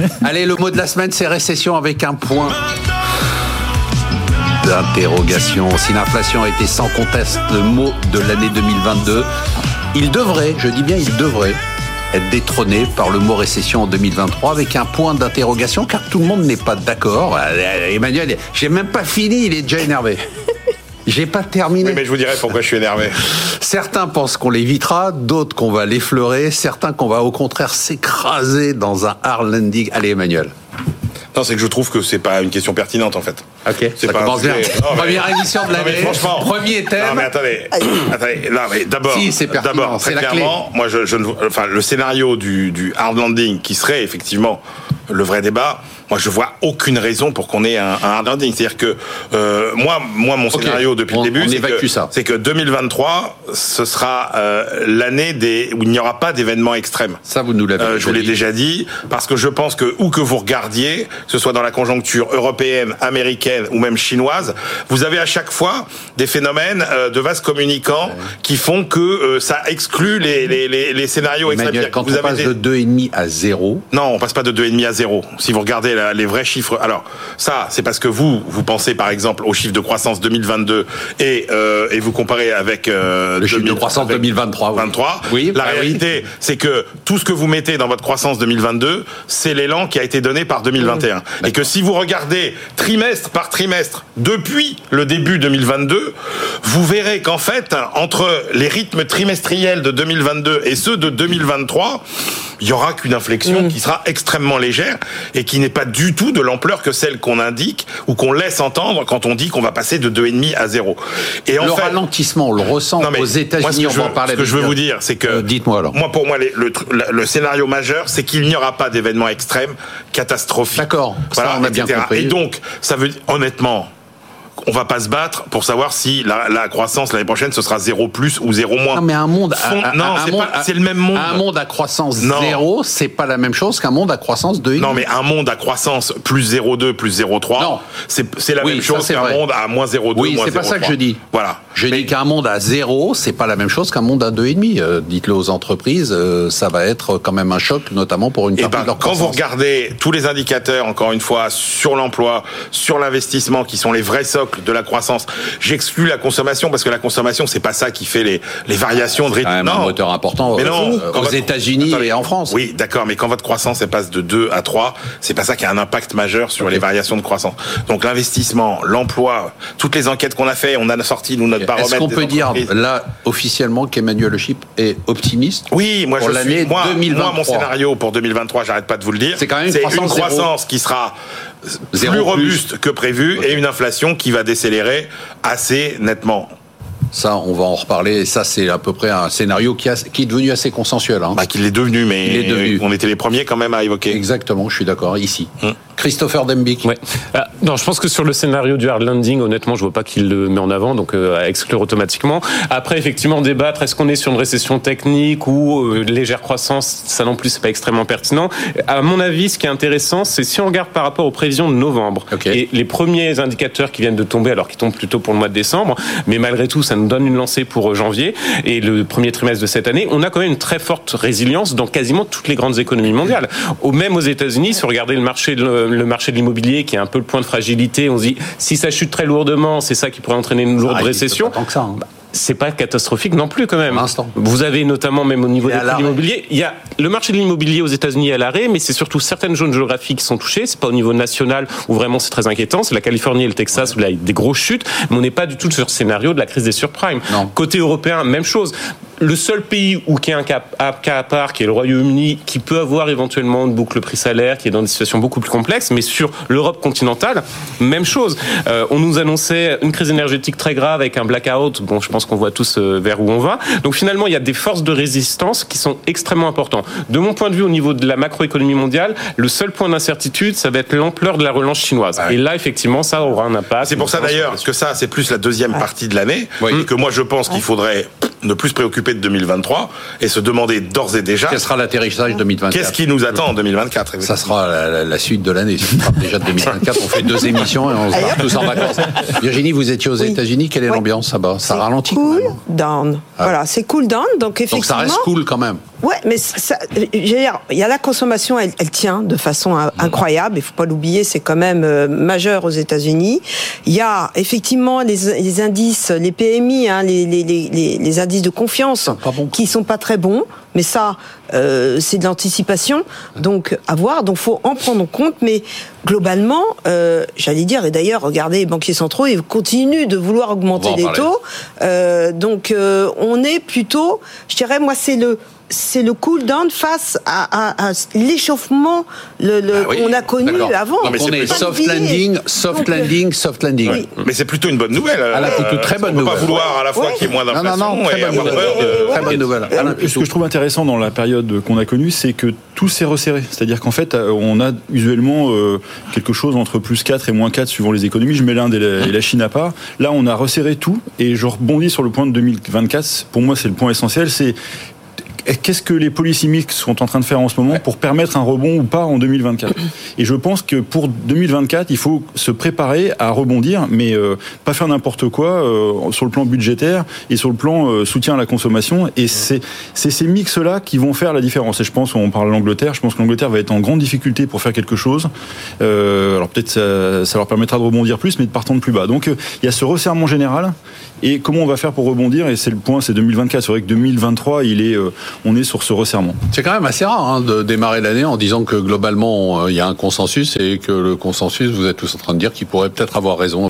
Allez, le mot de la semaine, c'est récession avec un point d'interrogation. Si l'inflation a été sans conteste le mot de l'année 2022, il devrait, je dis bien il devrait, être détrôné par le mot récession en 2023 avec un point d'interrogation car tout le monde n'est pas d'accord. Euh, Emmanuel, j'ai même pas fini, il est déjà énervé. J'ai pas terminé. Oui, mais je vous dirai pourquoi je suis énervé. Certains pensent qu'on l'évitera, d'autres qu'on va l'effleurer, certains qu'on va au contraire s'écraser dans un hard landing. Allez, Emmanuel. Non, c'est que je trouve que c'est pas une question pertinente en fait. Ok, C'est ça pas commence bien. Non, mais- Première émission de l'année, franchement. premier thème. Non mais attendez, attendez, non mais d'abord, Si, c'est pertinent, d'abord c'est très la clé. clairement, moi je, je ne, enfin le scénario du, du hard landing qui serait effectivement le vrai débat, moi je vois aucune raison pour qu'on ait un, un hard landing. C'est-à-dire que euh, moi, moi mon scénario depuis on- le début, c'est que, ça. c'est que 2023, ce sera euh, l'année des où il n'y aura pas d'événements extrêmes. Ça, vous nous l'avez Euh, je vous l'ai déjà dit, parce que je pense que où que vous regardiez, que ce soit dans la conjoncture européenne, américaine ou même chinoise, vous avez à chaque fois des phénomènes euh, de vases communicants qui font que ça exclut les, les, les, les scénarios extrêmes. Quand vous on avez passe des- de 2,5 à 0, non, on passe pas de 2,5 à 0. Si vous regardez la- les vrais chiffres, alors ça, c'est parce que vous, vous pensez par exemple au chiffre de croissance 2022 et euh, et vous comparez avec euh, Le chiffre de 2000 croissance avec 2023, oui. 23. Oui, la bah oui. réalité, c'est que tout ce que vous mettez dans votre croissance 2022, c'est l'élan qui a été donné par 2021. Et que si vous regardez trimestre par trimestre depuis le début 2022, vous verrez qu'en fait, entre les rythmes trimestriels de 2022 et ceux de 2023, il y aura qu'une inflexion qui sera extrêmement légère et qui n'est pas du tout de l'ampleur que celle qu'on indique ou qu'on laisse entendre quand on dit qu'on va passer de 2,5 à 0. Et en le fait, ralentissement, on le ressent aux ce États-Unis, parler Ce que je veux vous dire, c'est que. Euh, dites-moi alors. Moi, pour moi, les- le, tr- le- le scénario majeur, c'est qu'il n'y aura pas d'événement extrême, catastrophique. D'accord, ça, on a bien etc. compris. Et donc, ça veut dire, honnêtement, on va pas se battre pour savoir si la, la croissance l'année prochaine, ce sera 0 plus ou 0 moins. Non, mais un monde, Fond- à- à- non, c'est le même monde. Un monde à croissance Non. zéro, c'est pas la même chose qu'un monde à croissance 2,5. Non, mais un monde à croissance plus 0,2 plus 0,3, Non. c'est la Oui, même chose c'est qu'un monde à moins 0,2 Oui, moins c'est pas ça que je dis. Voilà. Je Mais- dis qu'un monde à zéro, c'est pas la même chose qu'un monde à 2,5. Euh, Dites-le aux entreprises, euh, ça va être quand même un choc, notamment pour une Eh partie ben, de leur quand vous regardez tous les indicateurs, encore une fois, sur l'emploi, sur l'investissement, qui sont les vrais de la croissance, j'exclus la consommation parce que la consommation, c'est pas ça qui fait les, les variations de C'est rythme. même un moteur important Mais euh, non, aux États-Unis et en France. Oui, d'accord, mais quand votre croissance elle passe de 2 à 3, c'est pas ça qui a un impact majeur sur les variations de croissance. Donc l'investissement, l'emploi, toutes les enquêtes qu'on a fait, on a sorti nous notre baromètre. Est-ce qu'on peut dire là officiellement qu'Emmanuel Le Chip est optimiste Oui, moi pour je suis moi, 2023. moi mon scénario pour 2023, j'arrête pas de vous le dire. C'est quand même une croissance qui sera Zéro plus plus. robuste que prévu et une inflation qui va décélérer assez nettement. Ça, on va en reparler. Et ça, c'est à peu près un scénario qui, a- qui est devenu assez consensuel. hein. Bah, qu'il est devenu, mais Il est devenu. on était les premiers quand même à évoquer. Exactement, je suis d'accord. Ici. Hum. Christopher Dembick. Ouais. Ah, non, je pense que sur le scénario du hard landing, honnêtement, je vois pas qu'il le met en avant, donc euh, à exclure automatiquement. Après, effectivement, débattre, est-ce qu'on est sur une récession technique ou euh, légère croissance Ça non plus, c'est pas extrêmement pertinent. À mon avis, ce qui est intéressant, c'est si on regarde par rapport aux prévisions de novembre et les premiers indicateurs qui viennent de tomber, alors qu'ils tombent plutôt pour le mois de décembre, mais malgré tout, ça nous donne une lancée pour euh, janvier et le premier trimestre de cette année. On a quand même une très forte résilience dans quasiment toutes les grandes économies mondiales. Même aux États-Unis, si vous regardez le marché, de- le marché de l'immobilier, qui est un peu le point de fragilité, on se dit si ça chute très lourdement, c'est ça qui pourrait entraîner une lourde Ah, récession. fait pas tant que ça, hein. C'est pas catastrophique non plus quand même. Vous avez notamment même au niveau des prix l'immobilier, il y a le marché de l'immobilier aux États-Unis est à l'arrêt, mais c'est surtout certaines zones géographiques qui sont touchées. C'est pas au niveau national où vraiment c'est très inquiétant. C'est la Californie et le Texas où là il y a des grosses chutes, mais on n'est pas du tout sur le scénario de la crise des surprimes. Non. Côté européen, même chose. Le seul pays où qui est un cas, un cas à part, qui est le Royaume-Uni, qui peut avoir éventuellement une boucle prix-salaire, qui est dans des situations beaucoup plus complexes, mais sur l'Europe continentale, même chose. Euh, on nous annonçait une crise énergétique très grave avec un blackout. Bon, je pense qu'on voit tous euh, vers où on va. Donc finalement, il y a des forces de résistance qui sont extrêmement importantes. De mon point de vue, au niveau de la macroéconomie mondiale, le seul point d'incertitude, ça va être l'ampleur de la relance chinoise. Ouais. Et là, effectivement, ça aura un impact. C'est pour ça d'ailleurs que ça, c'est plus la deuxième partie de l'année, Oui. et que moi je pense qu'il faudrait ne plus se préoccuper de 2023 et se demander d'ores et déjà Quel sera l'atterrissage 2024 qu'est-ce qui nous attend en 2024. Ça sera la, la- la suite de l'année. Déjà de 2024. On fait deux émissions et on se part tous en vacances. Virginie, vous étiez aux Oui. États-Unis. Quelle est Oui. l'ambiance là-bas Ça ralentit quand Cool down. Ah. Voilà, c'est cool down. Donc Donc effectivement. ça reste cool quand même. Ouais, mais ça, il y a la consommation, elle, elle tient de façon incroyable. Il faut pas l'oublier, c'est quand même euh, majeur aux États-Unis. Il y a effectivement les, les indices, les PMI, hein, les, les, les, les, indices de confiance, qui sont pas très bons. Mais ça, euh, c'est de l'anticipation, donc à voir. Donc faut en prendre compte. Mais globalement, euh, j'allais dire, et d'ailleurs, regardez, les banquiers centraux, ils continuent de vouloir augmenter les taux. Euh, donc on est plutôt, je dirais, moi, c'est le c'est le cool down face à, l'échauffement le, le ah qu'on a connu avant. mais on est soft landing, soft landing, soft landing. Mais c'est plutôt une bonne nouvelle. Ah, plutôt très bonne nouvelle. On peut pas vouloir à la fois qu'il y ait moins d'inflation non, non, non, très bonne nouvelle. Très bonne nouvelle. Ce que je trouve intéressant dans la période qu'on a connue, c'est que tout s'est resserré. C'est-à-dire qu'en fait, on a usuellement euh, quelque chose entre plus 4 et moins 4 suivant les économies. Je mets l'Inde et, la Chine à part. Là, on a resserré tout et je rebondis sur le point de 2024. Pour moi, c'est le point essentiel. C'est qu'est-ce que les policy mix sont en train de faire en ce moment pour permettre un rebond ou pas en 2024 Et je pense que pour 2024, il faut se préparer à rebondir, mais euh, pas faire n'importe quoi euh, sur le plan budgétaire et sur le plan euh, soutien à la consommation. Et c'est ces mix-là qui vont faire la différence. Et je pense, on parle de l'Angleterre, je pense que l'Angleterre va être en grande difficulté pour faire quelque chose. alors peut-être ça, ça, leur permettra de rebondir plus, mais de partant de plus bas. Donc il y a ce resserrement général. Et comment on va faire pour rebondir? Et c'est le point, c'est 2024. C'est vrai que 2023, il est on est sur ce resserrement. C'est quand même assez rare hein, de démarrer l'année en disant que globalement euh, il y a un consensus et que le consensus, vous êtes tous en train de dire qu'il pourrait peut-être avoir raison